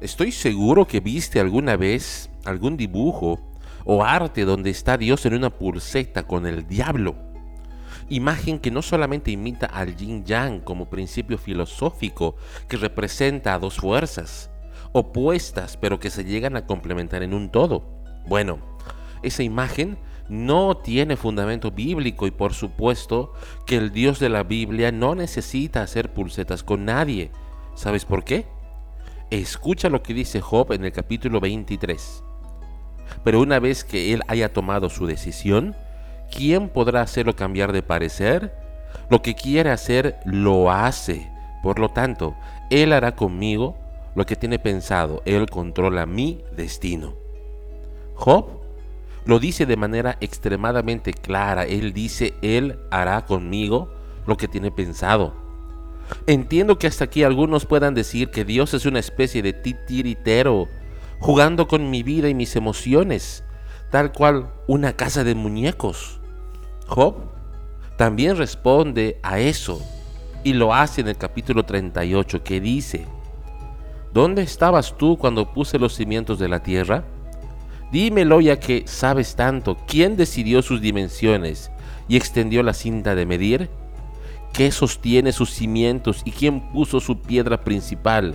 Estoy seguro que viste alguna vez algún dibujo o arte donde está Dios en una pulseta con el diablo. Imagen que no solamente imita al yin yang como principio filosófico que representa a dos fuerzas opuestas pero que se llegan a complementar en un todo. Bueno, esa imagen no tiene fundamento bíblico y por supuesto que el Dios de la Biblia no necesita hacer pulsetas con nadie. ¿Sabes por qué? Escucha lo que dice Job en el capítulo 23. Pero una vez que él haya tomado su decisión, ¿quién podrá hacerlo cambiar de parecer? Lo que quiere hacer, lo hace. Por lo tanto, él hará conmigo lo que tiene pensado. Él controla mi destino. Job lo dice de manera extremadamente clara. Él dice, Él hará conmigo lo que tiene pensado. Entiendo que hasta aquí algunos puedan decir que Dios es una especie de titiritero, jugando con mi vida y mis emociones, tal cual una casa de muñecos. Job también responde a eso y lo hace en el capítulo 38 que dice, ¿Dónde estabas tú cuando puse los cimientos de la tierra? Dímelo ya que sabes tanto, ¿quién decidió sus dimensiones y extendió la cinta de medir? ¿Qué sostiene sus cimientos y quién puso su piedra principal?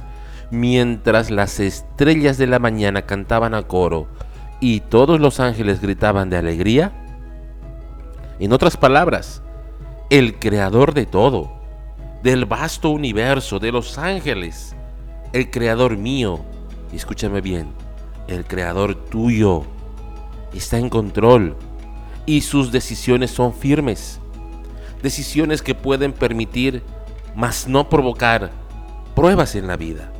Mientras las estrellas de la mañana cantaban a coro y todos los ángeles gritaban de alegría. En otras palabras, el creador de todo, del vasto universo, de los ángeles, el creador mío, escúchame bien, el creador tuyo está en control y sus decisiones son firmes. Decisiones que pueden permitir, mas no provocar, pruebas en la vida,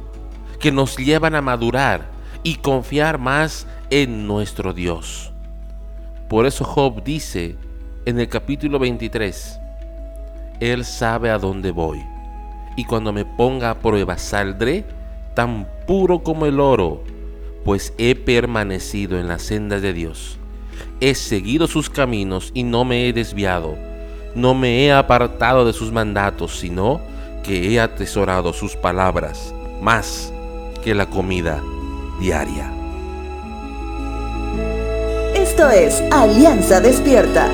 que nos llevan a madurar y confiar más en nuestro Dios. Por eso Job dice en el capítulo 23, Él sabe a dónde voy, y cuando me ponga a prueba saldré tan puro como el oro pues he permanecido en las sendas de Dios. He seguido sus caminos y no me he desviado. No me he apartado de sus mandatos, sino que he atesorado sus palabras más que la comida diaria. Esto es Alianza Despierta.